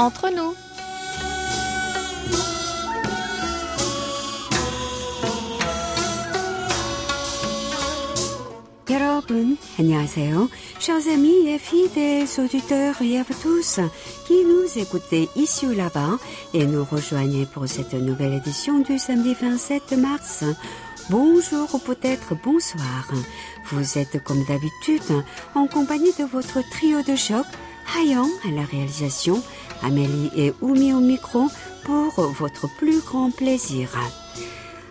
entre nous. 여러분, 안녕하세요. Chers amis et fidèles auditeurs et à vous tous qui nous écoutez ici ou là-bas et nous rejoignez pour cette nouvelle édition du samedi 27 mars. Bonjour ou peut-être bonsoir. Vous êtes comme d'habitude en compagnie de votre trio de choc, Hayan à la réalisation, Amélie et Oumi au micro pour votre plus grand plaisir.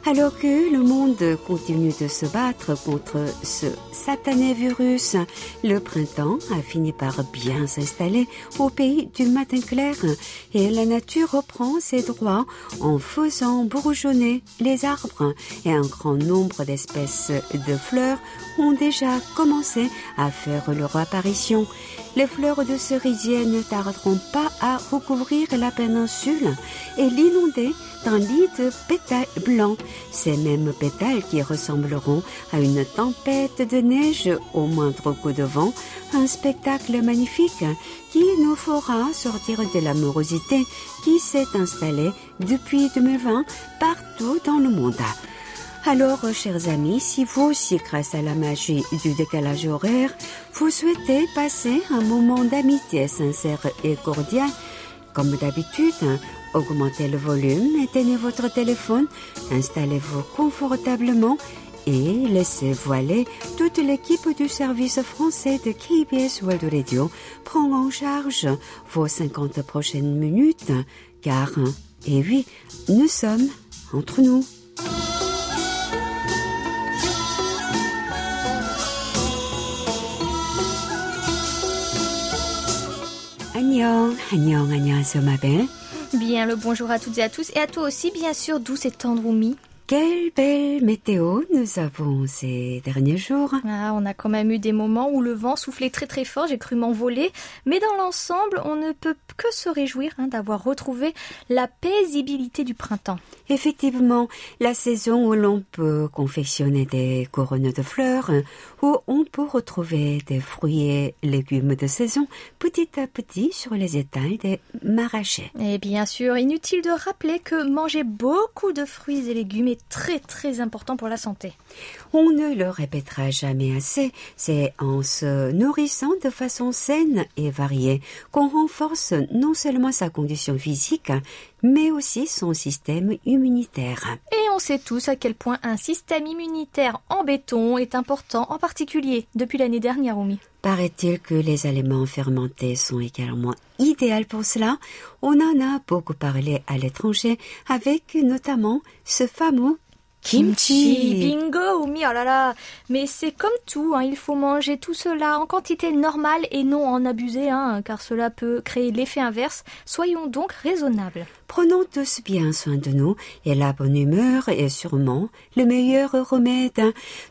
Alors que le monde continue de se battre contre ce satané virus, le printemps a fini par bien s'installer au pays du matin clair et la nature reprend ses droits en faisant bourgeonner les arbres et un grand nombre d'espèces de fleurs ont déjà commencé à faire leur apparition. Les fleurs de cerisier ne tarderont pas à recouvrir la péninsule et l'inonder d'un lit de pétales blancs, ces mêmes pétales qui ressembleront à une tempête de neige au moindre coup de vent, un spectacle magnifique qui nous fera sortir de l'amorosité qui s'est installée depuis 2020 partout dans le monde. Alors, chers amis, si vous aussi, grâce à la magie du décalage horaire, vous souhaitez passer un moment d'amitié sincère et cordial, comme d'habitude, augmentez le volume, éteignez votre téléphone, installez-vous confortablement et laissez voiler toute l'équipe du service français de KBS World Radio prend en charge vos 50 prochaines minutes, car, et oui, nous sommes entre nous. Bien, le bonjour à toutes et à tous, et à toi aussi, bien sûr, douce et tendre Oumi. Quelle belle météo nous avons ces derniers jours. Ah, on a quand même eu des moments où le vent soufflait très très fort, j'ai cru m'envoler, mais dans l'ensemble, on ne peut que se réjouir hein, d'avoir retrouvé la paisibilité du printemps. Effectivement, la saison où l'on peut confectionner des couronnes de fleurs, où on peut retrouver des fruits et légumes de saison petit à petit sur les étals des maraîchers. Et bien sûr, inutile de rappeler que manger beaucoup de fruits et légumes est très très important pour la santé. On ne le répétera jamais assez, c'est en se nourrissant de façon saine et variée qu'on renforce non seulement sa condition physique, mais aussi son système immunitaire. Et on sait tous à quel point un système immunitaire en béton est important, en particulier depuis l'année dernière, Oumi. Paraît-il que les aliments fermentés sont également idéaux pour cela. On en a beaucoup parlé à l'étranger avec notamment ce fameux kimchi. Bingo, Oumi, oh. Mais c'est comme tout, hein, il faut manger tout cela en quantité normale et non en abuser, hein, car cela peut créer l'effet inverse. Soyons donc raisonnables. Prenons tous bien soin de nous et la bonne humeur est sûrement le meilleur remède.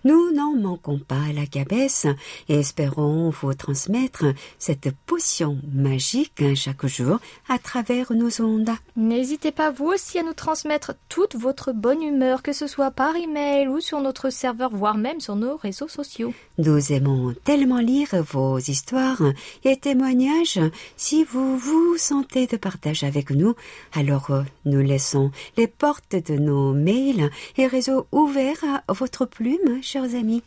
Nous n'en manquons pas à la cabesse et espérons vous transmettre cette potion magique chaque jour à travers nos ondes. N'hésitez pas vous aussi à nous transmettre toute votre bonne humeur, que ce soit par email ou sur notre serveur, voire même sur nos réseaux sociaux. Nous aimons tellement lire vos histoires et témoignages. Si vous vous sentez de partage avec nous, alors euh, nous laissons les portes de nos mails et réseaux ouverts à votre plume, chers amis.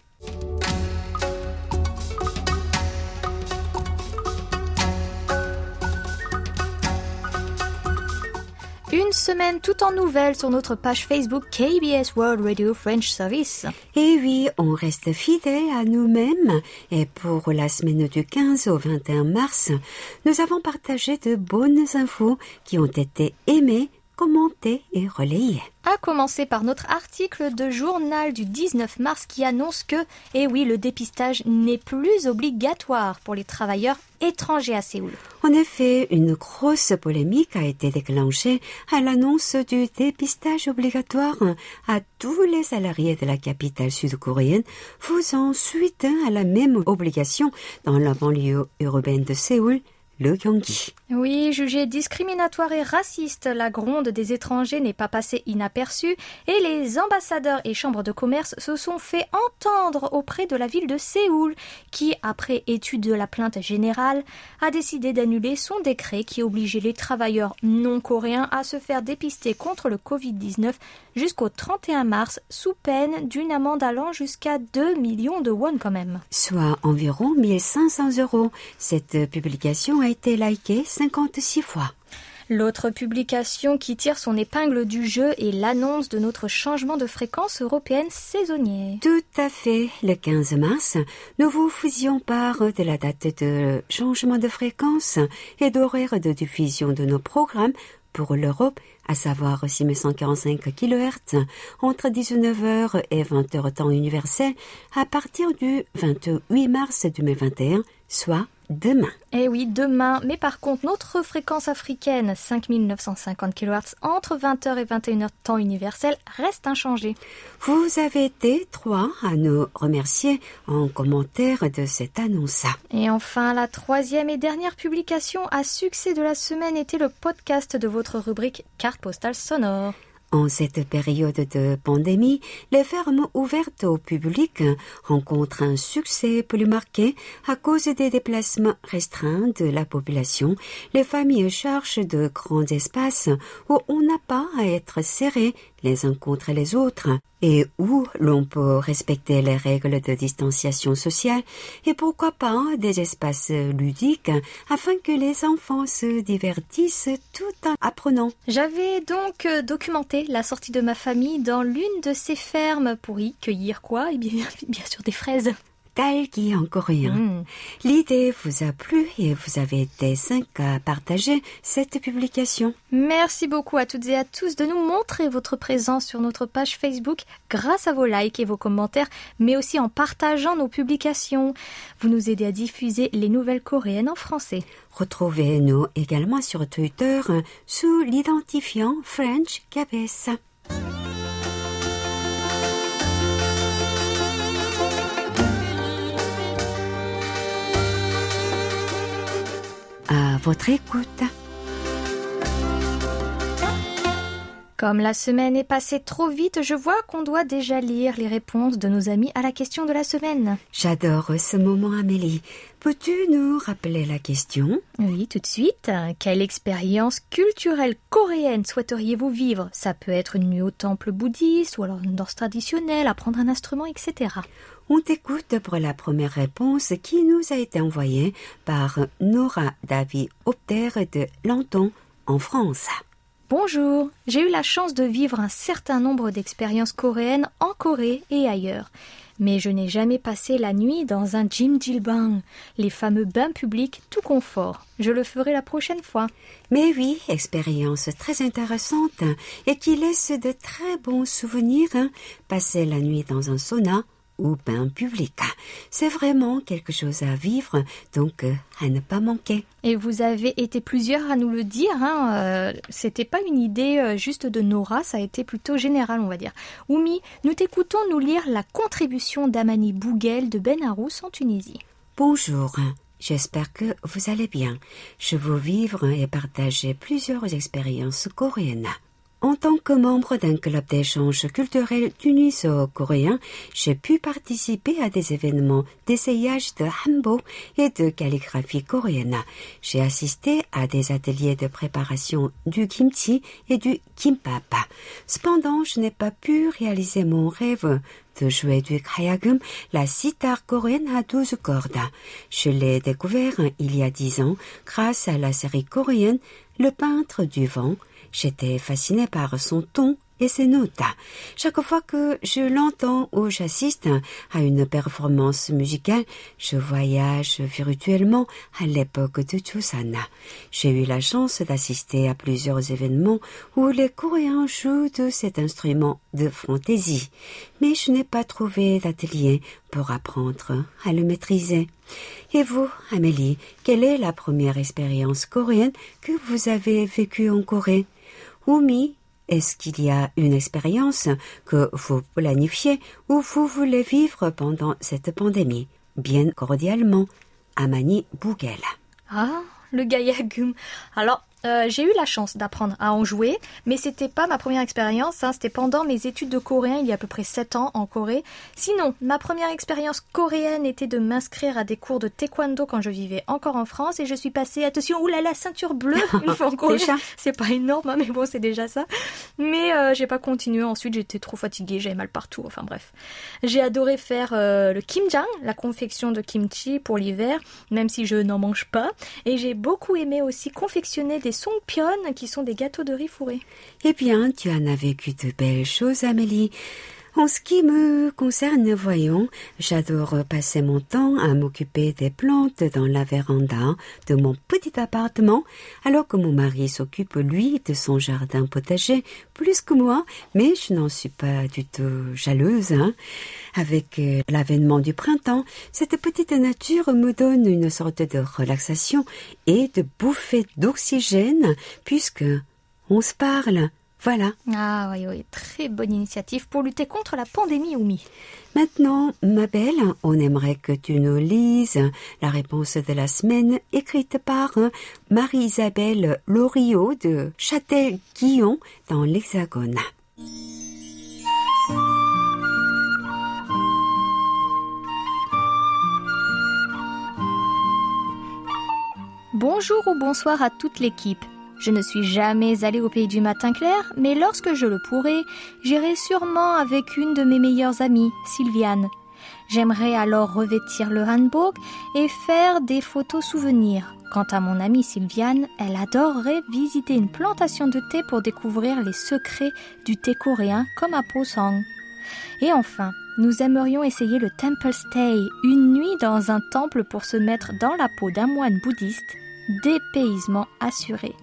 Une semaine tout en nouvelles sur notre page Facebook KBS World Radio French Service. Et oui, on reste fidèle à nous-mêmes et pour la semaine du 15 au 21 mars, nous avons partagé de bonnes infos qui ont été aimées, commentées et relayées. À commencer par notre article de journal du 19 mars qui annonce que, eh oui, le dépistage n'est plus obligatoire pour les travailleurs étrangers à Séoul. En effet, une grosse polémique a été déclenchée à l'annonce du dépistage obligatoire à tous les salariés de la capitale sud-coréenne, faisant suite à la même obligation dans la banlieue urbaine de Séoul, le. Oui, jugée discriminatoire et raciste, la gronde des étrangers n'est pas passée inaperçue et les ambassadeurs et chambres de commerce se sont fait entendre auprès de la ville de Séoul qui, après étude de la plainte générale, a décidé d'annuler son décret qui obligeait les travailleurs non coréens à se faire dépister contre le Covid-19 jusqu'au 31 mars sous peine d'une amende allant jusqu'à 2 millions de won quand même. Soit environ 1500 euros. Cette publication a été likée 56 fois. L'autre publication qui tire son épingle du jeu est l'annonce de notre changement de fréquence européenne saisonnier. Tout à fait. Le 15 mars, nous vous faisions part de la date de changement de fréquence et d'horaire de diffusion de nos programmes pour l'Europe, à savoir 6145 kHz, entre 19h et 20h temps universel, à partir du 28 mars 2021, soit demain. Eh oui, demain. Mais par contre, notre fréquence africaine, 5950 kHz, entre 20h et 21h temps universel, reste inchangée. Vous avez été trois à nous remercier en commentaire de cette annonce. Et enfin, la troisième et dernière publication à succès de la semaine était le podcast de votre rubrique Carte postale sonore. En cette période de pandémie, les fermes ouvertes au public rencontrent un succès plus marqué à cause des déplacements restreints de la population. Les familles cherchent de grands espaces où on n'a pas à être serré les uns contre les autres et où l'on peut respecter les règles de distanciation sociale et pourquoi pas des espaces ludiques afin que les enfants se divertissent tout en apprenant. J'avais donc euh, documenté la sortie de ma famille dans l'une de ces fermes pour y cueillir quoi? Eh bien, bien sûr des fraises. Talgi en coréen. Mm. L'idée vous a plu et vous avez été cinq à partager cette publication. Merci beaucoup à toutes et à tous de nous montrer votre présence sur notre page Facebook grâce à vos likes et vos commentaires, mais aussi en partageant nos publications. Vous nous aidez à diffuser les nouvelles coréennes en français. Retrouvez-nous également sur Twitter sous l'identifiant French KBS. À votre écoute. Comme la semaine est passée trop vite, je vois qu'on doit déjà lire les réponses de nos amis à la question de la semaine. J'adore ce moment, Amélie. Peux-tu nous rappeler la question? Oui, tout de suite. Quelle expérience culturelle coréenne souhaiteriez-vous vivre? Ça peut être une nuit au temple bouddhiste ou alors une danse traditionnelle, apprendre un instrument, etc. On t'écoute pour la première réponse qui nous a été envoyée par Nora David Opter de Lanton en France. Bonjour, j'ai eu la chance de vivre un certain nombre d'expériences coréennes en Corée et ailleurs. Mais je n'ai jamais passé la nuit dans un jimjilbang, les fameux bains publics tout confort. Je le ferai la prochaine fois. Mais oui, expérience très intéressante et qui laisse de très bons souvenirs. Passer la nuit dans un sauna ou bain public. C'est vraiment quelque chose à vivre, donc euh, à ne pas manquer. Et vous avez été plusieurs à nous le dire. Hein, euh, C'était pas une idée euh, juste de Nora, ça a été plutôt général, on va dire. Oumi, nous t'écoutons nous lire la contribution d'Amani Bouguel de Ben Arous en Tunisie. Bonjour, j'espère que vous allez bien. Je veux vivre et partager plusieurs expériences coréennes. En tant que membre d'un club d'échange culturel tuniso-coréen, j'ai pu participer à des événements d'essayage de hanbo et de calligraphie coréenne. J'ai assisté à des ateliers de préparation du kimchi et du kimbap. Cependant, je n'ai pas pu réaliser mon rêve de jouer du kayagum, la sitar coréenne à 12 cordes. Je l'ai découvert il y a dix ans grâce à la série coréenne Le peintre du vent. J'étais fascinée par son ton et ses notes. Chaque fois que je l'entends ou j'assiste à une performance musicale, je voyage virtuellement à l'époque de Chusan. J'ai eu la chance d'assister à plusieurs événements où les Coréens jouent de cet instrument de fantaisie, mais je n'ai pas trouvé d'atelier pour apprendre à le maîtriser. Et vous, Amélie, quelle est la première expérience coréenne que vous avez vécue en Corée? Oumi, est-ce qu'il y a une expérience que vous planifiez ou vous voulez vivre pendant cette pandémie? Bien cordialement, Amani Bougel. Ah, le Gayagum. Alors, euh, j'ai eu la chance d'apprendre à en jouer, mais c'était pas ma première expérience, hein, c'était pendant mes études de coréen il y a à peu près 7 ans en Corée. Sinon, ma première expérience coréenne était de m'inscrire à des cours de taekwondo quand je vivais encore en France et je suis passée, attention, oulala, ceinture bleue une fois en Corée. c'est pas énorme, hein, mais bon, c'est déjà ça. Mais euh, j'ai pas continué, ensuite j'étais trop fatiguée, j'avais mal partout, enfin bref. J'ai adoré faire euh, le kimjang, la confection de kimchi pour l'hiver, même si je n'en mange pas. Et j'ai beaucoup aimé aussi confectionner des songpyeon, qui sont des gâteaux de riz fourrés. Eh bien, tu en as vécu de belles choses, Amélie. En ce qui me concerne, voyons, j'adore passer mon temps à m'occuper des plantes dans la véranda de mon petit appartement, alors que mon mari s'occupe, lui, de son jardin potager plus que moi, mais je n'en suis pas du tout jalouse. Hein. Avec euh, l'avènement du printemps, cette petite nature me donne une sorte de relaxation et de bouffée d'oxygène, puisque on se parle, voilà. Ah oui, oui, très bonne initiative pour lutter contre la pandémie, Oumi. Maintenant, ma belle, on aimerait que tu nous lises la réponse de la semaine écrite par Marie-Isabelle Loriot de Châtel-Guillon dans l'Hexagone. Bonjour ou bonsoir à toute l'équipe. Je ne suis jamais allée au pays du matin clair, mais lorsque je le pourrai, j'irai sûrement avec une de mes meilleures amies, Sylviane. J'aimerais alors revêtir le handbook et faire des photos souvenirs. Quant à mon amie Sylviane, elle adorerait visiter une plantation de thé pour découvrir les secrets du thé coréen comme à Posong. Et enfin, nous aimerions essayer le Temple Stay, une nuit dans un temple pour se mettre dans la peau d'un moine bouddhiste, dépaysement assuré.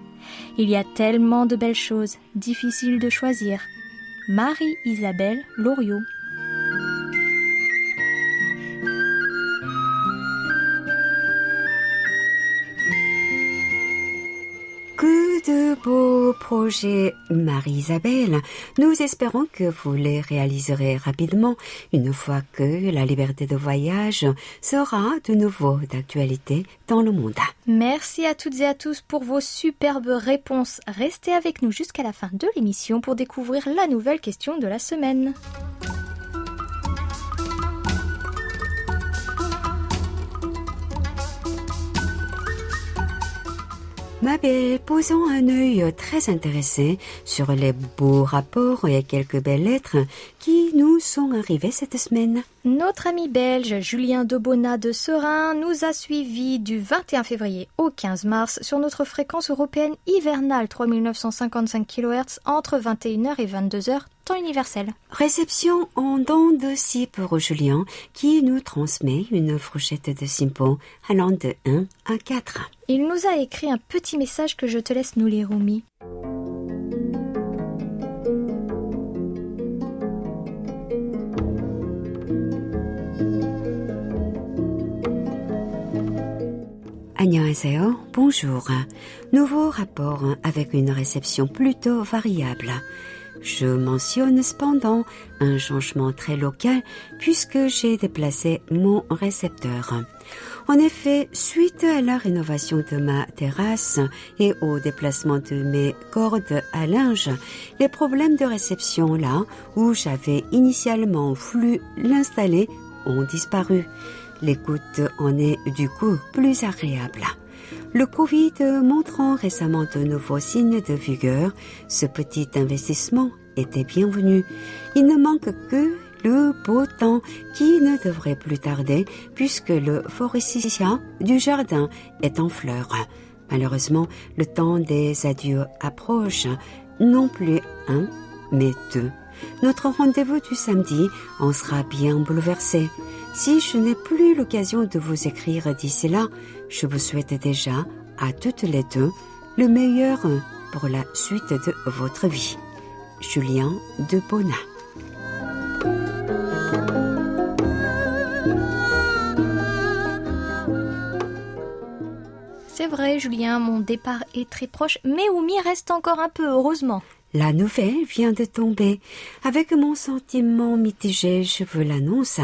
Il y a tellement de belles choses, difficiles de choisir. Marie-Isabelle Loriot. De beaux projets, Marie-Isabelle. Nous espérons que vous les réaliserez rapidement une fois que la liberté de voyage sera de nouveau d'actualité dans le monde. Merci à toutes et à tous pour vos superbes réponses. Restez avec nous jusqu'à la fin de l'émission pour découvrir la nouvelle question de la semaine. Ma belle, posons un œil très intéressé sur les beaux rapports et quelques belles lettres qui nous sont arrivées cette semaine. Notre ami belge Julien Debona de Serein nous a suivis du 21 février au 15 mars sur notre fréquence européenne hivernale 3955 kHz entre 21h et 22h universelle. Réception en dents de cipe Rochelian qui nous transmet une fourchette de simpo allant de 1 à 4. Il nous a écrit un petit message que je te laisse nous lire, Oumi. Bonjour. Nouveau rapport avec une réception plutôt variable. Je mentionne cependant un changement très local puisque j'ai déplacé mon récepteur. En effet, suite à la rénovation de ma terrasse et au déplacement de mes cordes à linge, les problèmes de réception là où j'avais initialement voulu l'installer ont disparu. L'écoute en est du coup plus agréable. Le Covid montrant récemment de nouveaux signes de vigueur, ce petit investissement était bienvenu. Il ne manque que le beau temps qui ne devrait plus tarder puisque le forsythia du jardin est en fleurs. Malheureusement, le temps des adieux approche, non plus un, mais deux. Notre rendez-vous du samedi en sera bien bouleversé. Si je n'ai plus l'occasion de vous écrire d'ici là, je vous souhaite déjà à toutes les deux le meilleur pour la suite de votre vie. Julien de Bona. C'est vrai, Julien, mon départ est très proche, mais Oumi reste encore un peu, heureusement. La nouvelle vient de tomber. Avec mon sentiment mitigé, je vous l'annonce.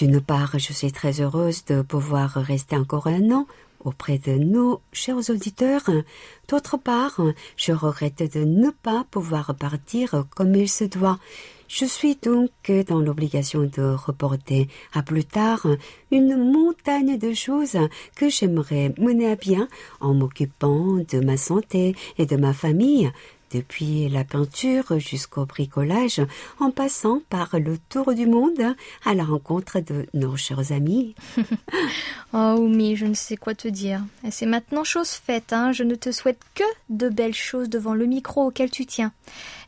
D'une part, je suis très heureuse de pouvoir rester encore un an auprès de nos chers auditeurs. D'autre part, je regrette de ne pas pouvoir partir comme il se doit. Je suis donc dans l'obligation de reporter à plus tard une montagne de choses que j'aimerais mener à bien en m'occupant de ma santé et de ma famille, depuis la peinture jusqu'au bricolage, en passant par le tour du monde à la rencontre de nos chers amis. oh, Oumi, je ne sais quoi te dire. C'est maintenant chose faite, hein. Je ne te souhaite que de belles choses devant le micro auquel tu tiens.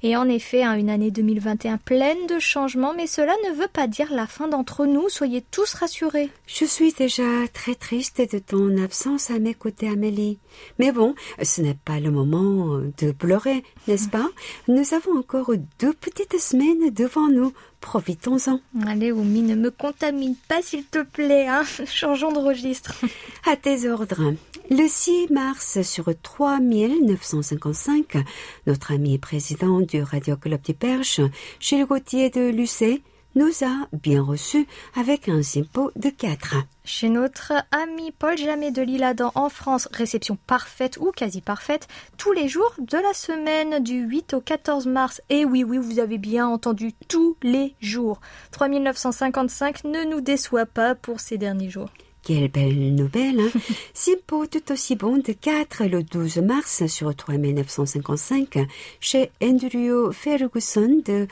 Et en effet, hein, une année 2021 pleine de changements, mais cela ne veut pas dire la fin d'entre nous. Soyez tous rassurés. Je suis déjà très triste de ton absence à mes côtés, Amélie. Mais bon, ce n'est pas le moment de pleurer n'est-ce pas? Nous avons encore deux petites semaines devant nous. Profitons-en. Allez, Oumi, ne me contamine pas, s'il te plaît. Hein Changeons de registre. À tes ordres. Le 6 mars sur 3955, notre ami président du Radio Club du Perche, Gilles Gauthier de Lucé, nous a bien reçus avec un simpo de 4. Chez notre ami Paul Jamet de l'Isle-Adam en France, réception parfaite ou quasi parfaite tous les jours de la semaine du 8 au 14 mars. Et oui, oui, vous avez bien entendu tous les jours. 3955 ne nous déçoit pas pour ces derniers jours. Quelle belle nouvelle, hein Simpo tout aussi bon de 4 le 12 mars sur 3955 chez Andrew Ferguson de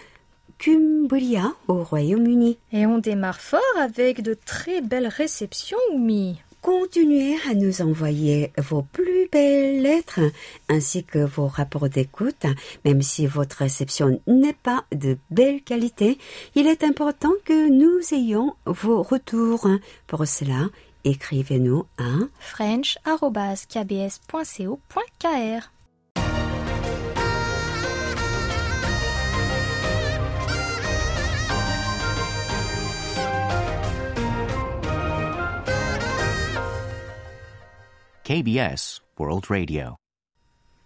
Cumbria au Royaume-Uni. Et on démarre fort avec de très belles réceptions, Oumi. Continuez à nous envoyer vos plus belles lettres ainsi que vos rapports d'écoute, même si votre réception n'est pas de belle qualité. Il est important que nous ayons vos retours. Pour cela, écrivez-nous à french.kbs.co.kr. KBS World Radio.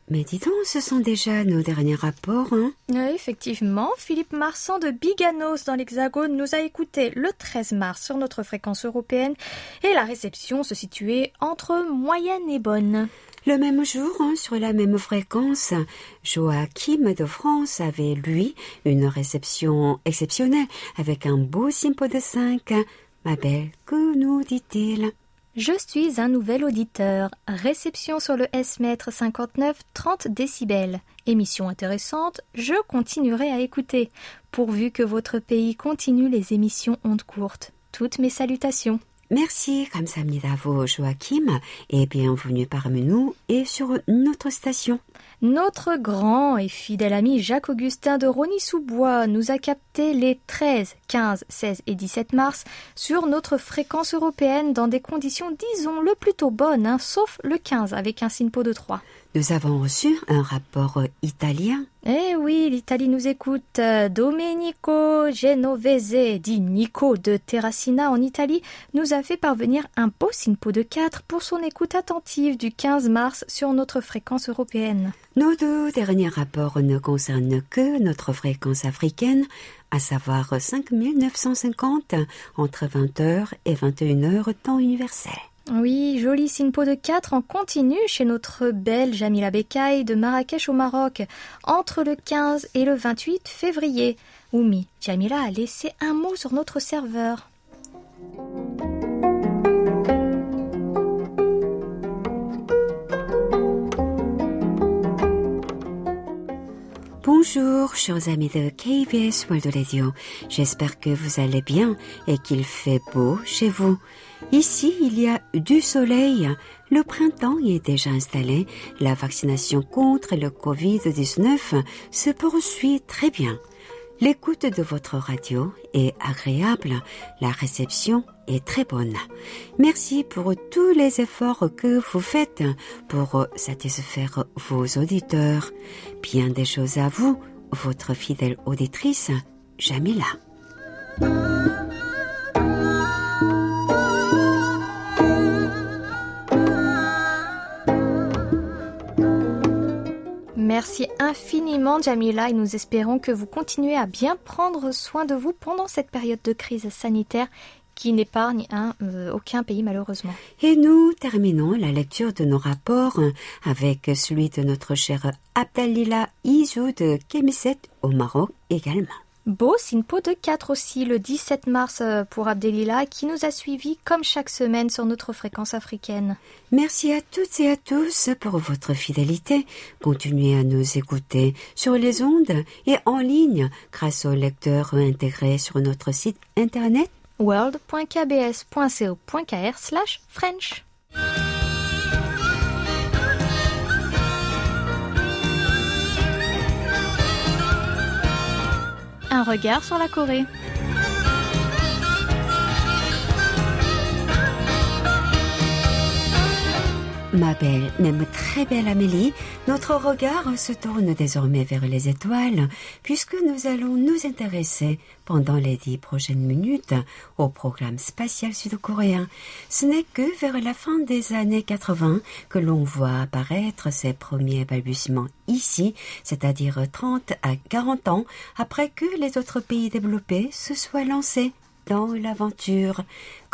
Mais dis donc, ce sont déjà nos derniers rapports, hein Oui, effectivement. Philippe Marsan de Biganos dans l'Hexagone nous a écoutés le 13 mars sur notre fréquence européenne et la réception se situait entre moyenne et bonne. Le même jour, hein, sur la même fréquence, Joachim de France avait, lui, une réception exceptionnelle avec un beau simpo de 5. Ma belle, que nous dit-il? je suis un nouvel auditeur. Réception sur le S-mètre 59 30 décibels. Émission intéressante, je continuerai à écouter, pourvu que votre pays continue les émissions ondes courtes. Toutes mes salutations. Merci, 감사합니다, vous, Joachim, et bienvenue parmi nous et sur notre station. Notre grand et fidèle ami Jacques-Augustin de Rony-sous-Bois nous a capté les 13, 15, 16 et 17 mars sur notre fréquence européenne dans des conditions, disons, le plutôt bonnes, hein, sauf le 15 avec un SINPO de 3. Nous avons reçu un rapport italien. Eh oui, l'Italie nous écoute. Domenico Genovese, dit Nico de Terracina en Italie, nous a fait parvenir un beau SINPO de 4 pour son écoute attentive du 15 mars sur notre fréquence européenne. Nos deux derniers rapports ne concernent que notre fréquence africaine, à savoir 5950 entre 20h et 21h temps universel. Oui, joli SINPO de 4 en continu chez notre belle Jamila Bekaï de Marrakech au Maroc, entre le 15 et le 28 février. Oumi, Jamila a laissé un mot sur notre serveur. Bonjour, chers amis de KBS World Radio. J'espère que vous allez bien et qu'il fait beau chez vous. Ici, il y a du soleil. Le printemps est déjà installé. La vaccination contre le Covid-19 se poursuit très bien. L'écoute de votre radio est agréable, la réception est très bonne. Merci pour tous les efforts que vous faites pour satisfaire vos auditeurs. Bien des choses à vous, votre fidèle auditrice, Jamila. Merci infiniment Jamila et nous espérons que vous continuez à bien prendre soin de vous pendant cette période de crise sanitaire qui n'épargne hein, euh, aucun pays malheureusement. Et nous terminons la lecture de nos rapports avec celui de notre cher Abdalila Izou de Kemiset au Maroc également. Beau Sinpo de 4 aussi le 17 mars euh, pour Abdelila qui nous a suivis comme chaque semaine sur notre fréquence africaine. Merci à toutes et à tous pour votre fidélité. Continuez à nous écouter sur les ondes et en ligne grâce aux lecteurs intégrés sur notre site internet world.kbs.co.kr slash French. Un regard sur la Corée. Ma belle, même très belle Amélie, notre regard se tourne désormais vers les étoiles, puisque nous allons nous intéresser pendant les dix prochaines minutes au programme spatial sud-coréen. Ce n'est que vers la fin des années 80 que l'on voit apparaître ses premiers balbutiements ici, c'est-à-dire 30 à 40 ans après que les autres pays développés se soient lancés dans l'aventure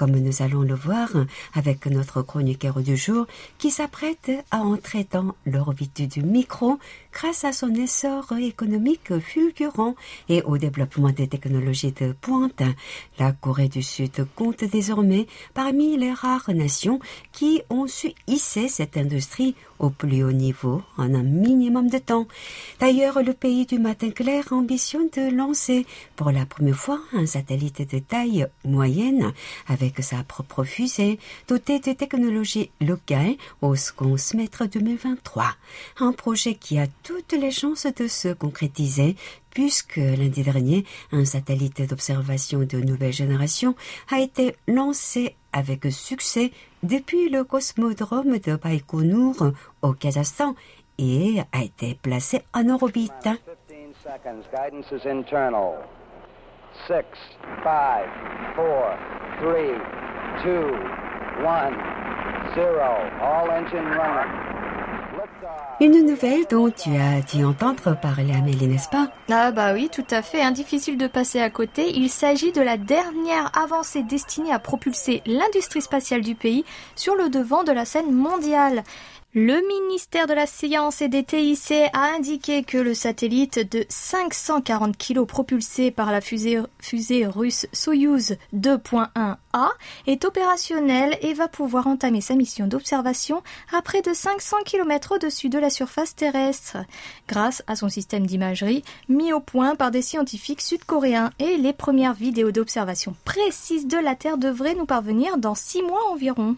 comme nous allons le voir avec notre chroniqueur du jour qui s'apprête à entrer dans l'orbite du micro grâce à son essor économique fulgurant et au développement des technologies de pointe. La Corée du Sud compte désormais parmi les rares nations qui ont su hisser cette industrie au plus haut niveau en un minimum de temps. D'ailleurs, le pays du matin clair ambitionne de lancer pour la première fois un satellite de taille moyenne avec avec sa propre fusée dotée de technologies locales au second semestre 2023. Un projet qui a toutes les chances de se concrétiser puisque lundi dernier, un satellite d'observation de nouvelle génération a été lancé avec succès depuis le cosmodrome de Baïkonour au Kazakhstan et a été placé en orbite. Une nouvelle dont tu as dû entendre parler, Amélie, n'est-ce pas? Ah bah oui, tout à fait, difficile de passer à côté. Il s'agit de la dernière avancée destinée à propulser l'industrie spatiale du pays sur le devant de la scène mondiale. Le ministère de la Science et des TIC a indiqué que le satellite de 540 kg propulsé par la fusée, russe Soyuz 2.1A est opérationnel et va pouvoir entamer sa mission d'observation à près de 500 km au-dessus de la surface terrestre, grâce à son système d'imagerie mis au point par des scientifiques sud-coréens et les premières vidéos d'observation précises de la Terre devraient nous parvenir dans six mois environ.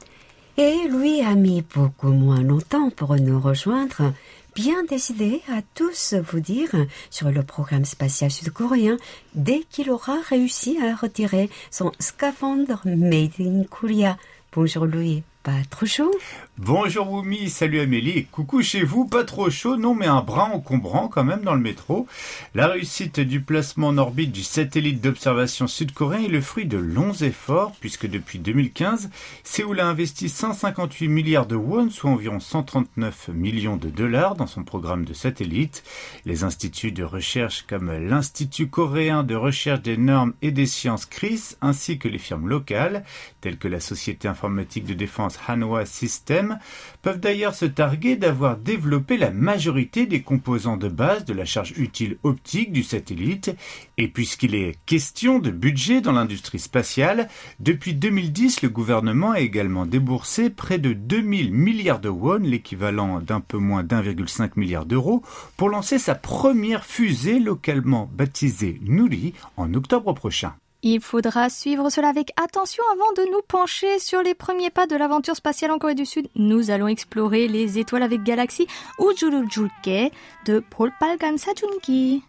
Et lui a mis beaucoup moins longtemps pour nous rejoindre, bien décidé à tous vous dire sur le programme spatial sud-coréen dès qu'il aura réussi à retirer son scaphandre Made in Korea. Bonjour Louis, pas trop chaud Bonjour Wumi, salut Amélie, coucou chez vous, pas trop chaud, non mais un brin encombrant quand même dans le métro. La réussite du placement en orbite du satellite d'observation sud-coréen est le fruit de longs efforts, puisque depuis 2015, Séoul a investi 158 milliards de won, soit environ 139 millions de dollars dans son programme de satellite. Les instituts de recherche comme l'Institut coréen de recherche des normes et des sciences CRIS, ainsi que les firmes locales, telles que la société informatique de défense Hanwha System, peuvent d'ailleurs se targuer d'avoir développé la majorité des composants de base de la charge utile optique du satellite, et puisqu'il est question de budget dans l'industrie spatiale, depuis 2010 le gouvernement a également déboursé près de 2000 milliards de won, l'équivalent d'un peu moins d'1,5 milliard d'euros, pour lancer sa première fusée localement baptisée Nuri en octobre prochain. Il faudra suivre cela avec attention avant de nous pencher sur les premiers pas de l'aventure spatiale en Corée du Sud. Nous allons explorer les étoiles avec Galaxy ou de Paul Palgan Sajunki.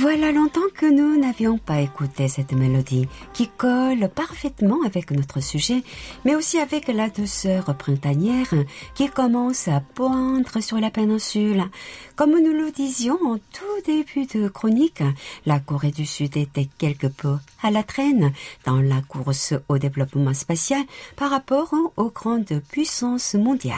Voilà longtemps que nous n'avions pas écouté cette mélodie qui colle parfaitement avec notre sujet, mais aussi avec la douceur printanière qui commence à poindre sur la péninsule. Comme nous le disions en tout début de chronique, la Corée du Sud était quelque peu à la traîne dans la course au développement spatial par rapport aux grandes puissances mondiales.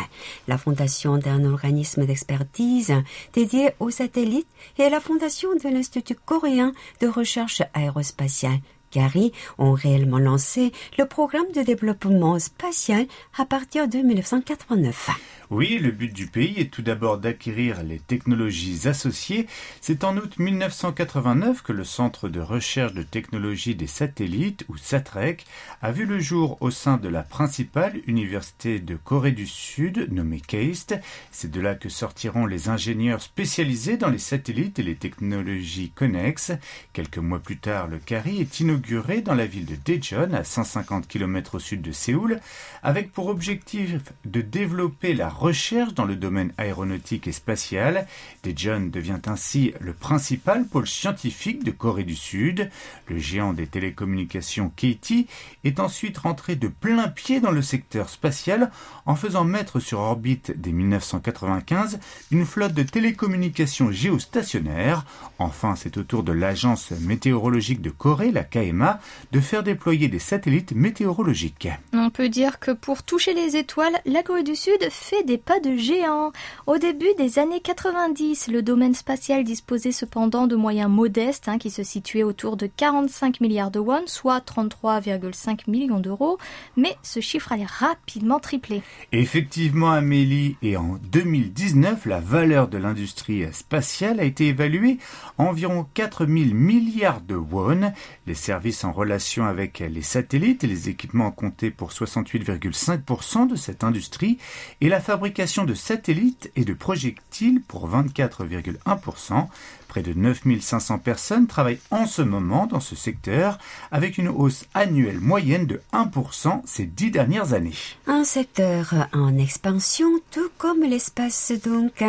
La fondation d'un organisme d'expertise dédié aux satellites et la fondation de l'Institut coréen de recherche aérospatiale Gary ont réellement lancé le programme de développement spatial à partir de 1989. Oui, le but du pays est tout d'abord d'acquérir les technologies associées. C'est en août 1989 que le Centre de recherche de technologie des satellites, ou SATREC, a vu le jour au sein de la principale université de Corée du Sud, nommée KAIST. C'est de là que sortiront les ingénieurs spécialisés dans les satellites et les technologies connexes. Quelques mois plus tard, le CARI est inauguré dans la ville de Daejeon, à 150 km au sud de Séoul, avec pour objectif de développer la recherche dans le domaine aéronautique et spatial. Daejeon devient ainsi le principal pôle scientifique de Corée du Sud. Le géant des télécommunications KT est ensuite rentré de plein pied dans le secteur spatial en faisant mettre sur orbite dès 1995 une flotte de télécommunications géostationnaires. Enfin, c'est au tour de l'agence météorologique de Corée, la KMA, de faire déployer des satellites météorologiques. On peut dire que pour toucher les étoiles, la Corée du Sud fait des pas de géant. Au début des années 90, le domaine spatial disposait cependant de moyens modestes hein, qui se situaient autour de 45 milliards de won, soit 33,5 millions d'euros, mais ce chiffre allait rapidement tripler. Effectivement, Amélie, et en 2019, la valeur de l'industrie spatiale a été évaluée à environ 4 000 milliards de won. Les services en relation avec les satellites et les équipements comptaient pour 68,5% de cette industrie et la fabrication de satellites et de projectiles pour 24,1%. Près de 9500 personnes travaillent en ce moment dans ce secteur avec une hausse annuelle moyenne de 1% ces dix dernières années. Un secteur en expansion, tout comme l'espace donc.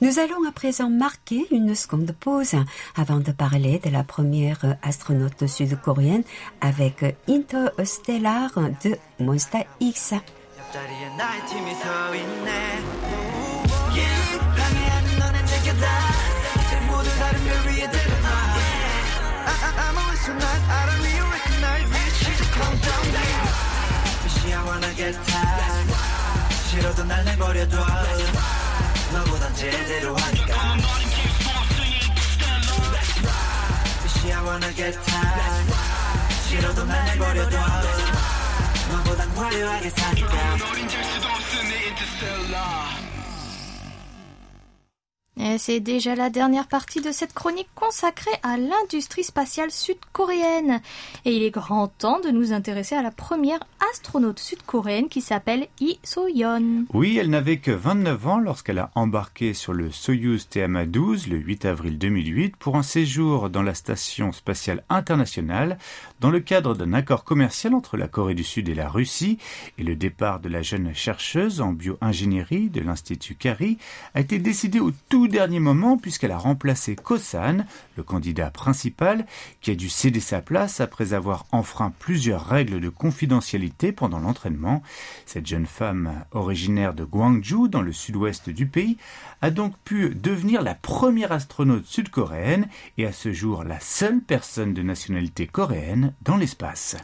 Nous allons à présent marquer une seconde pause avant de parler de la première astronaute sud-coréenne avec Interstellar de Monster X. 앞자리에 나의 팀이 서 있네 yeah. 방해하는 너는 느껴다 이제 모두 다른 별 위에 I, I'm always tonight I don't really recognize me She's a countdown She I wanna get tired 싫어도 날 내버려둬 너보단 제대로 하니까 She I wanna get tired 싫어도 날 내버려둬 화려하게 사니까 Et c'est déjà la dernière partie de cette chronique consacrée à l'industrie spatiale sud-coréenne. Et il est grand temps de nous intéresser à la première astronaute sud-coréenne qui s'appelle Lee So-yeon. Oui, elle n'avait que 29 ans lorsqu'elle a embarqué sur le Soyuz TMA-12 le 8 avril 2008 pour un séjour dans la station spatiale internationale dans le cadre d'un accord commercial entre la Corée du Sud et la Russie. Et le départ de la jeune chercheuse en bio-ingénierie de l'Institut Carrie a été décidé au tout dernier moment puisqu'elle a remplacé Kosan, le candidat principal, qui a dû céder sa place après avoir enfreint plusieurs règles de confidentialité pendant l'entraînement. Cette jeune femme, originaire de Gwangju, dans le sud-ouest du pays, a donc pu devenir la première astronaute sud-coréenne et à ce jour la seule personne de nationalité coréenne dans l'espace.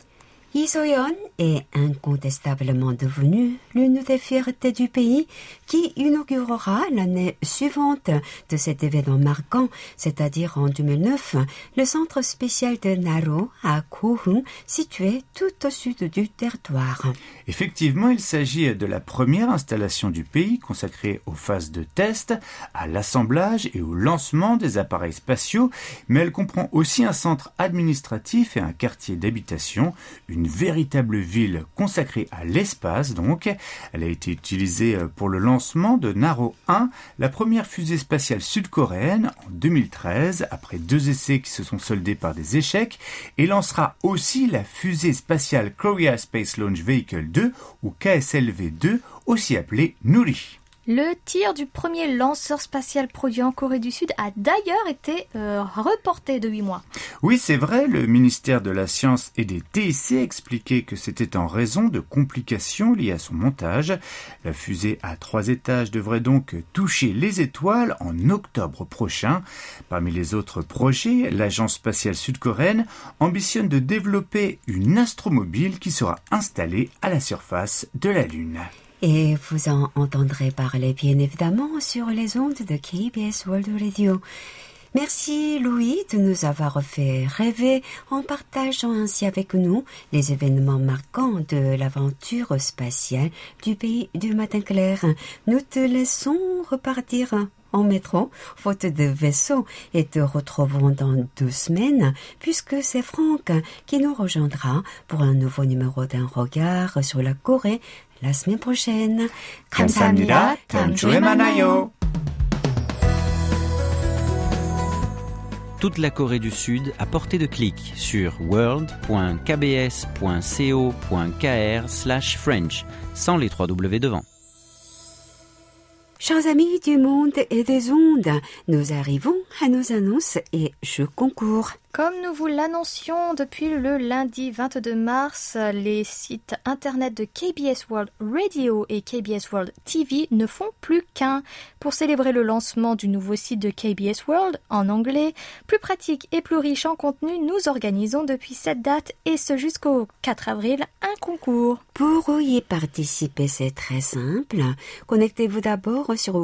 Isoyon est incontestablement devenue l'une des fiertés du pays qui inaugurera l'année suivante de cet événement marquant, c'est-à-dire en 2009, le centre spécial de Naro à Kohung, situé tout au sud du territoire. Effectivement, il s'agit de la première installation du pays consacrée aux phases de test, à l'assemblage et au lancement des appareils spatiaux, mais elle comprend aussi un centre administratif et un quartier d'habitation, une véritable ville consacrée à l'espace donc. Elle a été utilisée pour le lancement de Naro 1, la première fusée spatiale sud-coréenne en 2013, après deux essais qui se sont soldés par des échecs, et lancera aussi la fusée spatiale Korea Space Launch Vehicle 2 ou KSLV 2, aussi appelée Nuri. Le tir du premier lanceur spatial produit en Corée du Sud a d'ailleurs été euh, reporté de 8 mois. Oui, c'est vrai, le ministère de la Science et des TIC expliquait que c'était en raison de complications liées à son montage. La fusée à trois étages devrait donc toucher les étoiles en octobre prochain. Parmi les autres projets, l'agence spatiale sud-coréenne ambitionne de développer une astromobile qui sera installée à la surface de la Lune. Et vous en entendrez parler bien évidemment sur les ondes de KBS World Radio. Merci Louis de nous avoir fait rêver en partageant ainsi avec nous les événements marquants de l'aventure spatiale du pays du matin clair. Nous te laissons repartir en métro, faute de vaisseau, et te retrouvons dans deux semaines, puisque c'est Franck qui nous rejoindra pour un nouveau numéro d'un regard sur la Corée la semaine prochaine. 감사합니다. 다음 주에 만나요. Toute la Corée du Sud à portée de clic sur world.kbs.co.kr/french sans les trois W devant. Chers amis du monde et des ondes, nous arrivons à nos annonces et jeux concours. Comme nous vous l'annoncions depuis le lundi 22 mars, les sites internet de KBS World Radio et KBS World TV ne font plus qu'un. Pour célébrer le lancement du nouveau site de KBS World en anglais, plus pratique et plus riche en contenu, nous organisons depuis cette date et ce jusqu'au 4 avril un concours. Pour y participer, c'est très simple. Connectez-vous d'abord sur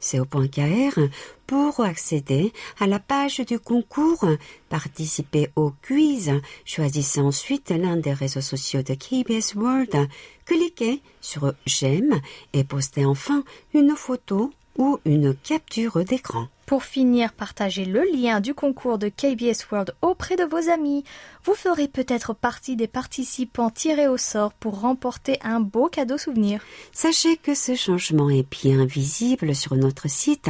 world.kbs.co.kr pour accéder à la page du concours. Participez au quiz. Choisissez ensuite l'un des réseaux sociaux de KBS World. Cliquez sur J'aime et postez enfin une photo ou une capture d'écran. Pour finir, partagez le lien du concours de KBS World auprès de vos amis. Vous ferez peut-être partie des participants tirés au sort pour remporter un beau cadeau souvenir. Sachez que ce changement est bien visible sur notre site.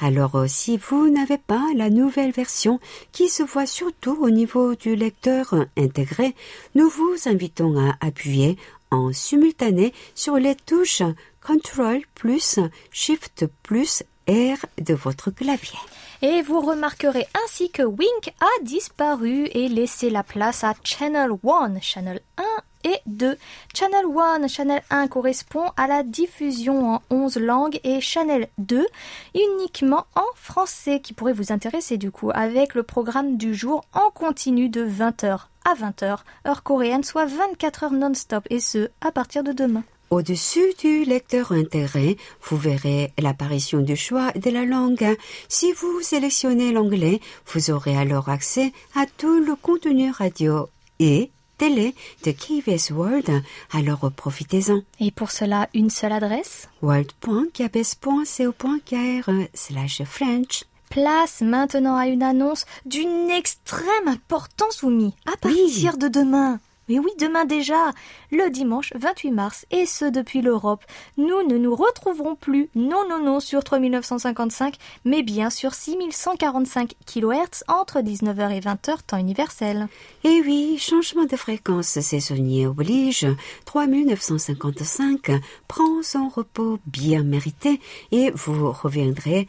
Alors si vous n'avez pas la nouvelle version qui se voit surtout au niveau du lecteur intégré, nous vous invitons à appuyer en simultané sur les touches Ctrl plus Shift plus R de votre clavier. Et vous remarquerez ainsi que Wink a disparu et laissé la place à Channel 1, Channel 1 et 2. Channel 1, Channel 1 correspond à la diffusion en 11 langues et Channel 2 uniquement en français qui pourrait vous intéresser du coup avec le programme du jour en continu de 20h à 20h heure coréenne soit 24 heures non-stop et ce à partir de demain. Au-dessus du lecteur intégré, vous verrez l'apparition du choix de la langue. Si vous sélectionnez l'anglais, vous aurez alors accès à tout le contenu radio et télé de KBS World, alors profitez-en. Et pour cela, une seule adresse? world.kbs.co.kr slash French. Place maintenant à une annonce d'une extrême importance, Oumi, à partir de demain. Mais oui, demain déjà, le dimanche 28 mars, et ce depuis l'Europe, nous ne nous retrouverons plus, non, non, non, sur 3955, mais bien sur 6145 kHz entre 19h et 20h temps universel. Et oui, changement de fréquence saisonnier oblige, 3955 prend son repos bien mérité et vous reviendrez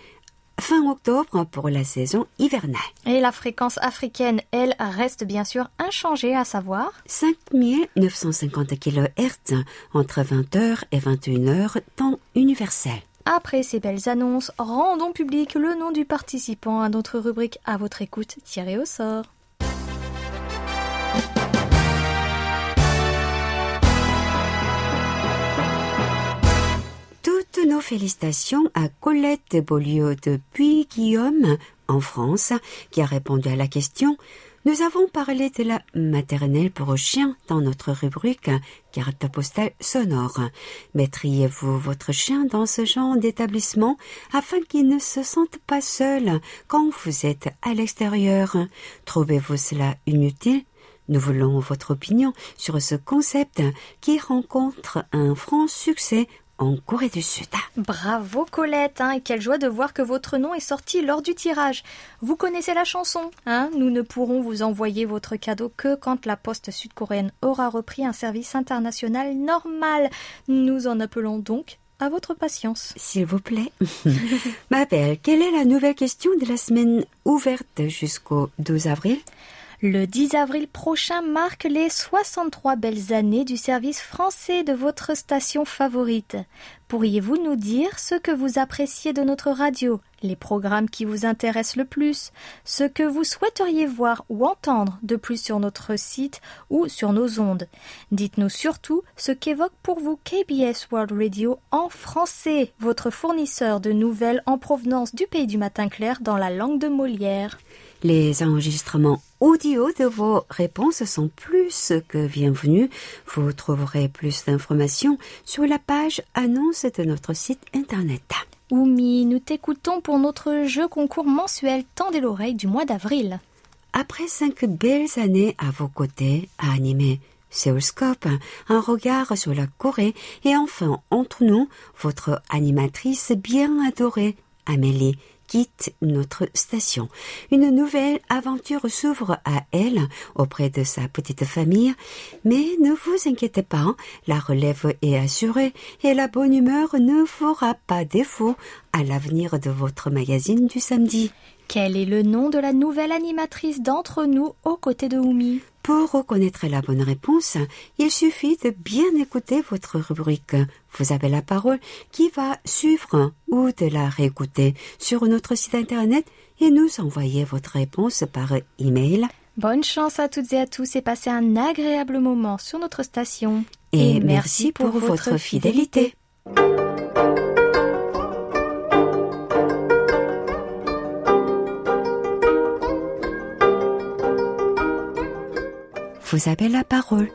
fin octobre pour la saison hivernale. Et la fréquence africaine, elle, reste bien sûr inchangée, à savoir 5950 kHz entre 20h et 21h temps universel. Après ces belles annonces, rendons public le nom du participant à notre rubrique à votre écoute tirée au sort. Toutes nos félicitations à Colette Beaulieu de Puy-Guillaume, en France, qui a répondu à la question. Nous avons parlé de la maternelle pour chiens dans notre rubrique carte postale sonore. Mettriez-vous votre chien dans ce genre d'établissement afin qu'il ne se sente pas seul quand vous êtes à l'extérieur? Trouvez-vous cela inutile? Nous voulons votre opinion sur ce concept qui rencontre un franc succès en Corée du Sud. Bravo Colette, hein, et quelle joie de voir que votre nom est sorti lors du tirage. Vous connaissez la chanson, hein? Nous ne pourrons vous envoyer votre cadeau que quand la poste sud-coréenne aura repris un service international normal. Nous en appelons donc à votre patience. S'il vous plaît. Ma belle, quelle est la nouvelle question de la semaine ouverte jusqu'au 12 avril? Le 10 avril prochain marque les 63 belles années du service français de votre station favorite. Pourriez-vous nous dire ce que vous appréciez de notre radio, les programmes qui vous intéressent le plus, ce que vous souhaiteriez voir ou entendre de plus sur notre site ou sur nos ondes? Dites-nous surtout ce qu'évoque pour vous KBS World Radio en français, votre fournisseur de nouvelles en provenance du pays du matin clair dans la langue de Molière. Les enregistrements audio de vos réponses sont plus que bienvenus. Vous trouverez plus d'informations sur la page annonce de notre site internet. Oumi, nous t'écoutons pour notre jeu concours mensuel Tendez l'oreille du mois d'avril. Après cinq belles années à vos côtés à animer Seoulscope, un regard sur la Corée et enfin entre nous, votre animatrice bien adorée, Amélie quitte notre station. Une nouvelle aventure s'ouvre à elle auprès de sa petite famille, mais ne vous inquiétez pas, la relève est assurée et la bonne humeur ne fera pas défaut à l'avenir de votre magazine du samedi. Quel est le nom de la nouvelle animatrice d'entre nous aux côtés de Oumi? Pour reconnaître la bonne réponse, il suffit de bien écouter votre rubrique. Vous avez la parole qui va suivre ou de la réécouter sur notre site internet et nous envoyer votre réponse par email. Bonne chance à toutes et à tous et passez un agréable moment sur notre station. Et, merci pour, votre fidélité. Vous avez la parole.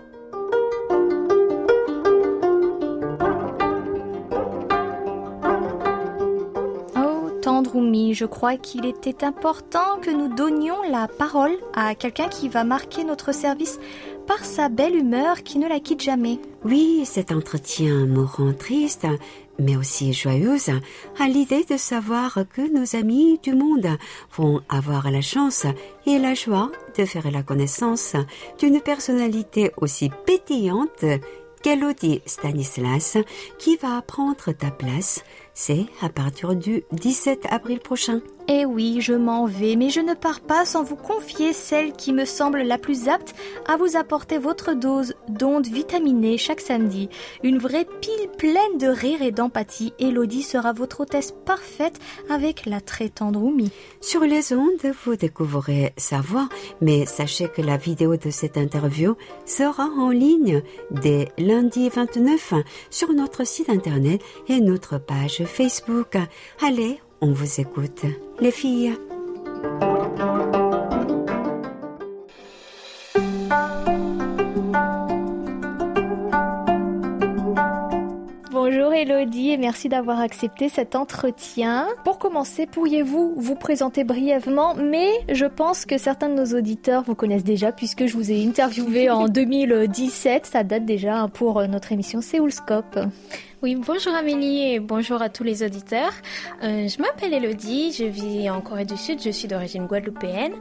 Oh, tendre Oumi, je crois qu'il était important que nous donnions la parole à quelqu'un qui va marquer notre service par sa belle humeur qui ne la quitte jamais. Oui, cet entretien me rend triste, mais aussi joyeuse à l'idée de savoir que nos amis du monde vont avoir la chance et la joie de faire la connaissance d'une personnalité aussi pétillante qu'Elodie Stanislas qui va prendre ta place. C'est à partir du 17 avril prochain. Eh oui, je m'en vais, mais je ne pars pas sans vous confier celle qui me semble la plus apte à vous apporter votre dose d'ondes vitaminées chaque samedi. Une vraie pile pleine de rire et d'empathie. Elodie sera votre hôtesse parfaite avec la très tendre Oumi. Sur les ondes, vous découvrirez sa voix, mais sachez que la vidéo de cette interview sera en ligne dès lundi 29 sur notre site internet et notre page Facebook. Allez, on vous écoute, les filles. Bonjour Elodie et merci d'avoir accepté cet entretien. Pour commencer, pourriez-vous vous présenter brièvement? Mais je pense que certains de nos auditeurs vous connaissent déjà puisque je vous ai interviewé en 2017. Ça date déjà pour notre émission Séoulscope. Oui, bonjour Amélie et bonjour à tous les auditeurs. Euh, je m'appelle Elodie, je vis en Corée du Sud, je suis d'origine guadeloupéenne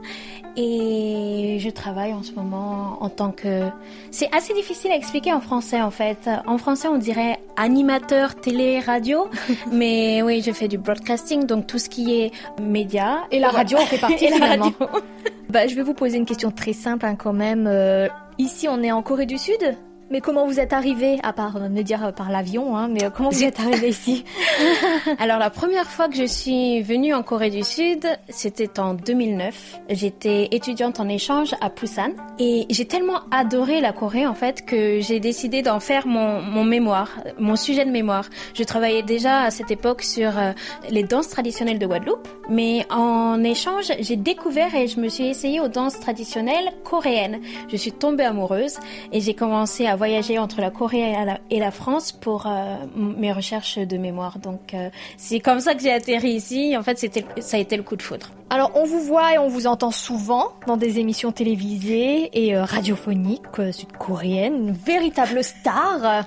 et je travaille en ce moment en tant que... C'est assez difficile à expliquer en français en fait. En français on dirait animateur télé, radio, mais oui, je fais du broadcasting, donc tout ce qui est média. Et la radio en fait partie Et la finalement. radio. Bah, je vais vous poser une question très simple hein, quand même. Euh, ici on est en Corée du Sud? Mais comment vous êtes arrivé, à part euh, me dire euh, par l'avion, hein, mais euh, comment vous êtes arrivé ici? Alors la première fois que je suis venue en Corée du Sud, c'était en 2009. J'étais étudiante en échange à Busan et j'ai tellement adoré la Corée en fait que j'ai décidé d'en faire mon, mon mémoire, mon sujet de mémoire. Je travaillais déjà à cette époque sur les danses traditionnelles de Guadeloupe, mais en échange, j'ai découvert et je me suis essayée aux danses traditionnelles coréennes. Je suis tombée amoureuse et j'ai commencé à voyager entre la Corée et la, et la France pour euh, mes recherches de mémoire. Donc euh, c'est comme ça que j'ai atterri ici. En fait, c'était ça a été le coup de foudre. Alors on vous voit et on vous entend souvent dans des émissions télévisées et euh, radiophoniques euh, sud-coréennes, une véritable star.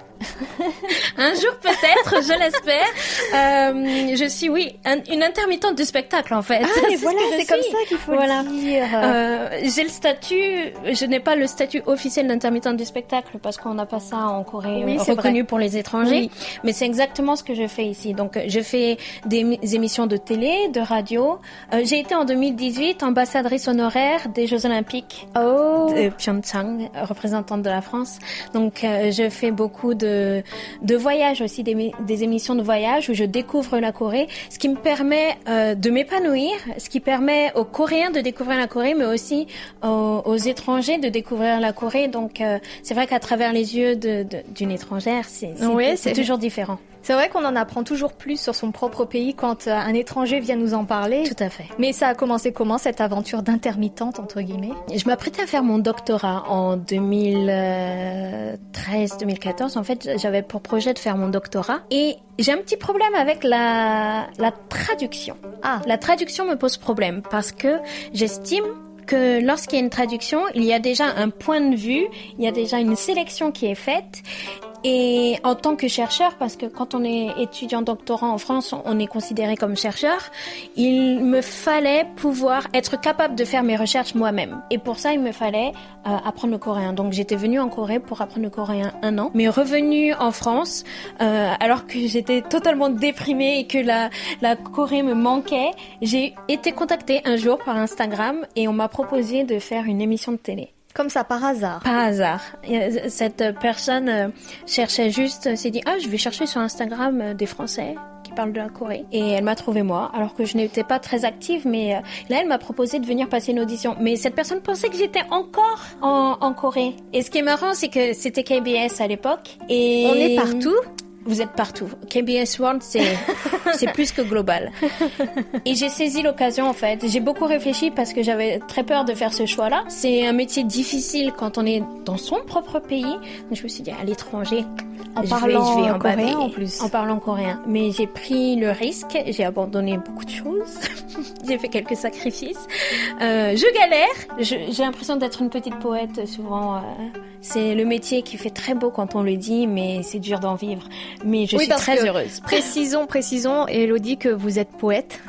Un jour peut-être, je l'espère. Euh, je suis, oui, un- une intermittente du spectacle en fait. Ah mais voilà, c'est comme ça qu'il faut Voilà. le dire. Euh, j'ai le statut, je n'ai pas le statut officiel d'intermittente du spectacle parce qu'on n'a pas ça en Corée Oui, c'est reconnu vrai. pour les étrangers. Oui. Mais c'est exactement ce que je fais ici. Donc je fais des émi- émissions de télé, de radio. Euh, j'ai été en 2018 ambassadrice honoraire des Jeux Olympiques oh. de Pyeongchang, représentante de la France. Donc je fais beaucoup de, de voyages aussi, des, mi- des émissions de voyage où je découvre la Corée, ce qui me permet euh, de m'épanouir, ce qui permet aux Coréens de découvrir la Corée, mais aussi aux, aux étrangers de découvrir la Corée. Donc euh, c'est vrai qu'à travers les yeux de- de- d'une étrangère, c'est- toujours différent. C'est vrai qu'on en apprend toujours plus sur son propre pays quand euh, un étranger vient nous en parler. Tout à fait. Mais ça a commencé comment cette aventure d'intermittente entre guillemets? Je m'apprêtais à faire mon doctorat en 2013-2014. En fait, j'avais pour projet de faire mon doctorat et j'ai un petit problème avec la, la traduction. Ah, La traduction me pose problème parce que j'estime que lorsqu'il y a une traduction, il y a déjà un point de vue, il y a déjà une sélection qui est faite. Et en tant que chercheur, parce que quand on est étudiant doctorant en France, on est considéré comme chercheur, il me fallait pouvoir être capable de faire mes recherches moi-même. Et pour ça, il me fallait euh, apprendre le coréen. Donc j'étais venue en Corée pour apprendre le coréen un an, mais revenue en France, euh, alors que j'étais totalement déprimée et que la, la Corée me manquait, j'ai été contactée un jour par Instagram et on m'a proposé de faire une émission de télé. Comme ça par hasard. Par hasard. Euh, Cette personne euh, cherchait juste, euh, s'est dit, ah, je vais chercher sur Instagram des Français qui parlent de la Corée. Et elle m'a trouvé moi, alors que je n'étais pas très active, mais là, elle m'a proposé de venir passer une audition. Mais cette personne pensait que j'étais encore en, en Corée. Et ce qui est marrant, c'est que c'était KBS à l'époque. Et On est partout. Vous êtes partout. KBS World, c'est plus que global. Et j'ai saisi l'occasion en fait. J'ai beaucoup réfléchi parce que j'avais très peur de faire ce choix-là. C'est un métier difficile quand on est dans son propre pays. Donc je me suis dit à l'étranger. En je vais- parlant je vais en coréen en plus. En parlant coréen. Mais j'ai pris le risque. J'ai abandonné beaucoup de choses. j'ai fait quelques sacrifices. Euh, je galère. J'ai l'impression d'être une petite poète souvent. euh, c'est le métier qui fait très beau quand on le dit, mais c'est dur d'en vivre. Mais je Oui, suis très heureuse. Précisons, précisons, Elodie, que vous êtes poète.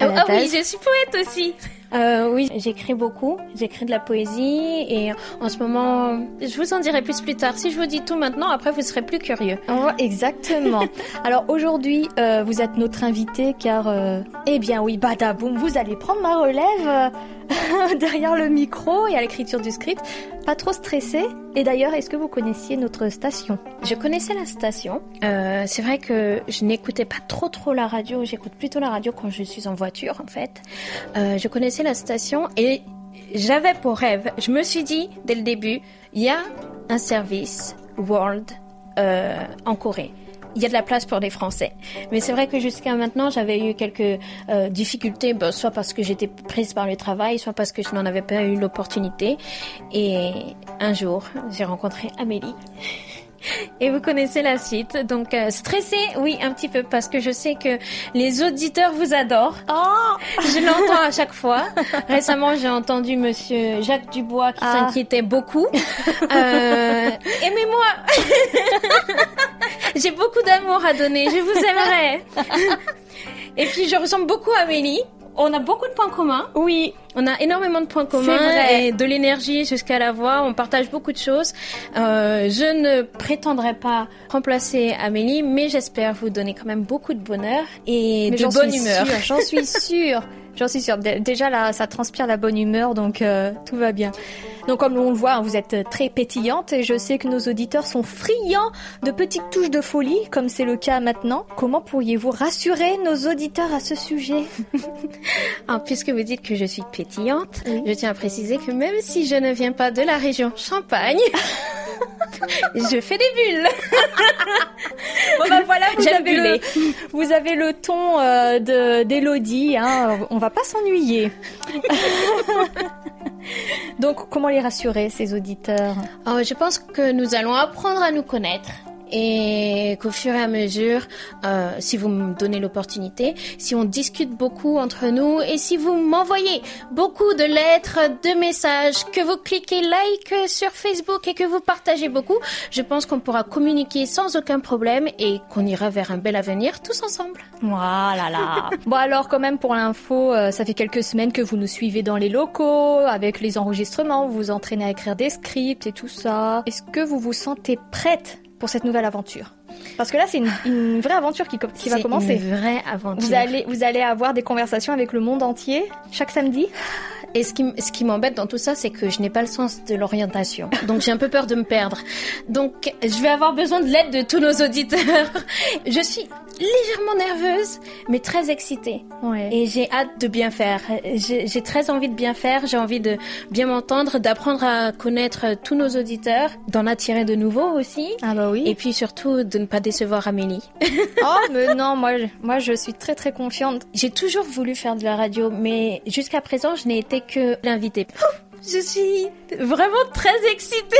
Ah, ah oui, je suis poète aussi. Euh, oui, j'écris beaucoup. J'écris de la poésie et en ce moment, je vous en dirai plus plus tard. Si je vous dis tout maintenant, après vous serez plus curieux. Oh, exactement. Alors aujourd'hui, euh, vous êtes notre invité car, euh, eh bien oui, badaboum, vous allez prendre ma relève derrière le micro et à l'écriture du script. Pas trop stressé. Et d'ailleurs, est-ce que vous connaissiez notre station? Je connaissais la station. Euh, c'est vrai que je n'écoutais pas trop trop la radio. J'écoute plutôt la radio quand je suis en voiture en fait. Euh, je connaissais la station et j'avais pour rêve. Je me suis dit dès le début, il y a un service World euh, en Corée. Il y a de la place pour les Français. Mais c'est vrai que jusqu'à maintenant, j'avais eu quelques euh, difficultés, bah, soit parce que j'étais prise par le travail, soit parce que je n'en avais pas eu l'opportunité. Et un jour, j'ai rencontré Amélie. Et vous connaissez la suite. Donc, euh, stressée, oui, un petit peu, parce que je sais que les auditeurs vous adorent. Oh Je l'entends à chaque fois. Récemment, j'ai entendu Monsieur Jacques Dubois qui Ah. s'inquiétait beaucoup. Euh, Aimez-moi. j'ai beaucoup d'amour à donner. Je vous aimerai. Et puis, je ressemble beaucoup à Amélie. On a beaucoup de points communs. Oui, On a énormément de points communs vrai. et de l'énergie jusqu'à la voix. On partage beaucoup de choses. Euh, je ne prétendrai pas remplacer Amélie, mais j'espère vous donner quand même beaucoup de bonheur et mais de bonne humeur. J'en suis sûre. J'en suis sûre. Dé- Déjà là, ça transpire la bonne humeur, donc euh, tout va bien. Donc comme on le voit, hein, vous êtes très pétillante et je sais que nos auditeurs sont friands de petites touches de folie, comme c'est le cas maintenant. Comment pourriez-vous rassurer nos auditeurs à ce sujet? Alors, puisque vous dites que je suis pétillante, Oui. je tiens à préciser que même si je ne viens pas de la région Champagne, je fais des bulles. Bon bah voilà, vous avez, le, buller. vous avez le ton euh, de d'Elodie, hein, on va pas s'ennuyer. Donc comment les rassurer ces auditeurs? Alors, je pense que nous allons apprendre à nous connaître et qu'au fur et à mesure, euh, si vous me donnez l'opportunité, si on discute beaucoup entre nous et si vous m'envoyez beaucoup de lettres, de messages, que vous cliquez like sur Facebook et que vous partagez beaucoup, je pense qu'on pourra communiquer sans aucun problème et qu'on ira vers un bel avenir tous ensemble. Voilà là. bon alors quand même pour l'info, euh, ça fait quelques semaines que vous nous suivez dans les locaux avec les enregistrements, vous vous entraînez à écrire des scripts et tout ça. Est-ce que vous vous sentez prête pour cette nouvelle aventure parce que là, c'est une, vraie aventure qui, qui va commencer. Une vraie aventure. Vous allez, vous allez avoir des conversations avec le monde entier chaque samedi. Et ce qui, ce qui m'embête dans tout ça, c'est que je n'ai pas le sens de l'orientation. Donc j'ai un peu peur de me perdre. Donc je vais avoir besoin de l'aide de tous nos auditeurs. Je suis légèrement nerveuse, mais très excitée. Ouais. Et j'ai hâte de bien faire. J'ai très envie de bien faire. J'ai envie de bien m'entendre, d'apprendre à connaître tous nos auditeurs, d'en attirer de nouveaux aussi. Ah bah oui. Et puis surtout de ne pas décevoir Amélie. oh mais non, moi, moi je suis très très confiante. J'ai toujours voulu faire de la radio, mais jusqu'à présent je n'ai été que l'invité. Je suis vraiment très excitée.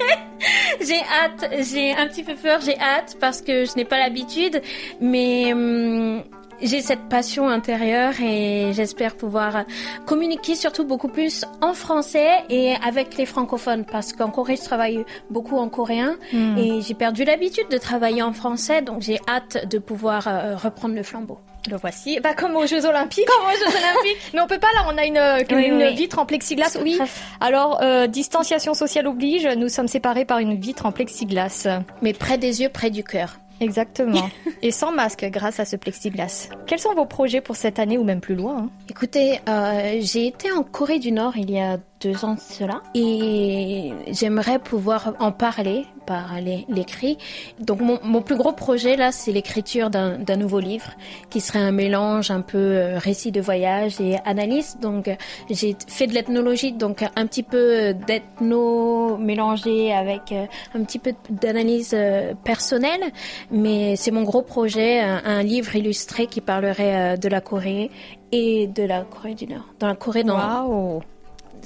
j'ai hâte, j'ai un petit peu peur, j'ai hâte parce que je n'ai pas l'habitude, mais hum, j'ai cette passion intérieure et j'espère pouvoir communiquer surtout beaucoup plus en français et avec les francophones parce qu'en Corée je travaille beaucoup en coréen hmm. et j'ai perdu l'habitude de travailler en français donc j'ai hâte de pouvoir euh, reprendre le flambeau. Le voici. Pas comme aux Jeux Olympiques. Comme aux Jeux Olympiques. Mais on peut pas là, on a une, une vitre en plexiglas. Oui. Alors, euh, distanciation sociale oblige, nous sommes séparés par une vitre en plexiglas. Mais près des yeux, près du cœur. Exactement. Et sans masque grâce à ce plexiglas. Quels sont vos projets pour cette année ou même plus loin hein? Écoutez, euh, j'ai été en Corée du Nord il y a deux ans de cela. Et j'aimerais pouvoir en parler par l'écrit. Donc mon, mon, plus gros projet là, c'est l'écriture d'un nouveau livre qui serait un mélange un peu euh, récit de voyage et analyse. Donc j'ai fait de l'ethnologie, donc un petit peu d'ethno mélangé avec euh, un petit peu d'analyse euh, personnelle. Mais c'est mon gros projet, un, livre illustré qui parlerait de la Corée et de la Corée du Nord. Dans la Corée dans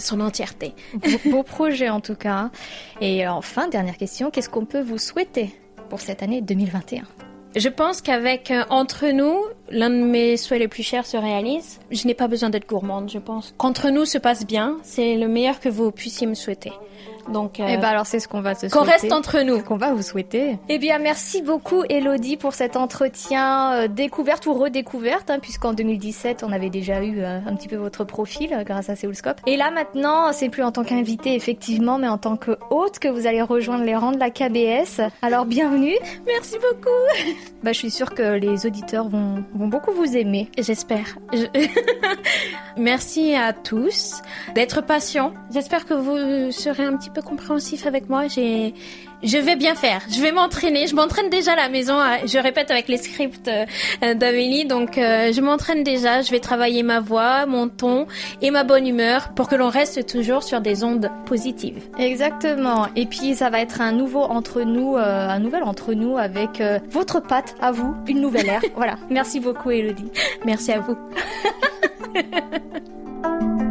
son entièreté. Beau, projet en tout cas. Et enfin, dernière question, qu'est-ce qu'on peut vous souhaiter pour cette année 2021 je pense qu'avec euh, entre nous, l'un de mes souhaits les plus chers se réalise. Je n'ai pas besoin d'être gourmande, je pense. Qu'entre nous se passe bien, c'est le meilleur que vous puissiez me souhaiter. Donc, euh, eh ben alors c'est ce qu'on va se Qu'on reste entre nous. Qu'on va vous souhaiter. Eh bien, merci beaucoup, Elodie, pour cet entretien euh, découverte ou redécouverte, hein, puisqu'en 2017, on avait déjà eu euh, un petit peu votre profil grâce à Seoulscope. Et là, maintenant, c'est plus en tant qu'invité, effectivement, mais en tant que hôte que vous allez rejoindre les rangs de la KBS. Alors, bienvenue. Merci beaucoup. bah, je suis sûre que les auditeurs vont, vont beaucoup vous aimer. J'espère. merci à tous d'être patients. J'espère que vous serez un petit peu compréhensif avec moi. J'ai, je vais bien faire. Je vais m'entraîner. Je m'entraîne déjà à la maison. Je répète avec les scripts euh, d'Amélie. Donc, euh, je m'entraîne déjà. Je vais travailler ma voix, mon ton et ma bonne humeur pour que l'on reste toujours sur des ondes positives. Exactement. Et puis, ça va être un nouveau entre nous, euh, un nouvel entre nous avec votre patte à vous, une nouvelle ère. voilà. Merci beaucoup, Elodie. Merci à vous.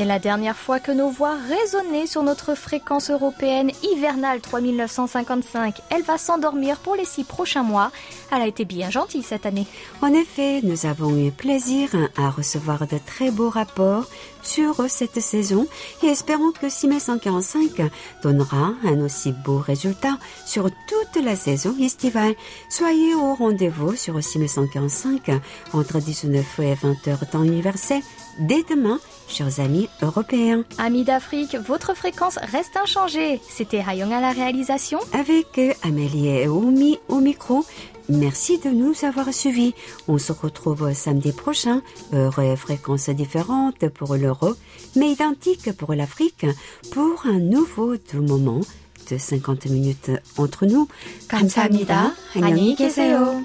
C'est la dernière fois que nos voix résonnaient sur notre fréquence européenne hivernale 3955. Elle va s'endormir pour les six prochains mois. Elle a été bien gentille cette année. En effet, nous avons eu plaisir à recevoir de très beaux rapports sur cette saison et espérons que 6145 donnera un aussi beau résultat sur toute la saison estivale. Soyez au rendez-vous sur 6145 entre 19 et 20 heures temps universel dès demain chers amis européens. Amis d'Afrique, votre fréquence reste inchangée. C'était Hayong à la réalisation. Avec Amélie et Oumi au micro. Merci de nous avoir suivis. On se retrouve samedi prochain, heure et fréquence différentes pour l'euro, mais identiques pour l'Afrique, pour un nouveau doux moment de 50 minutes entre nous. 감사합니다. 안녕히 계세요.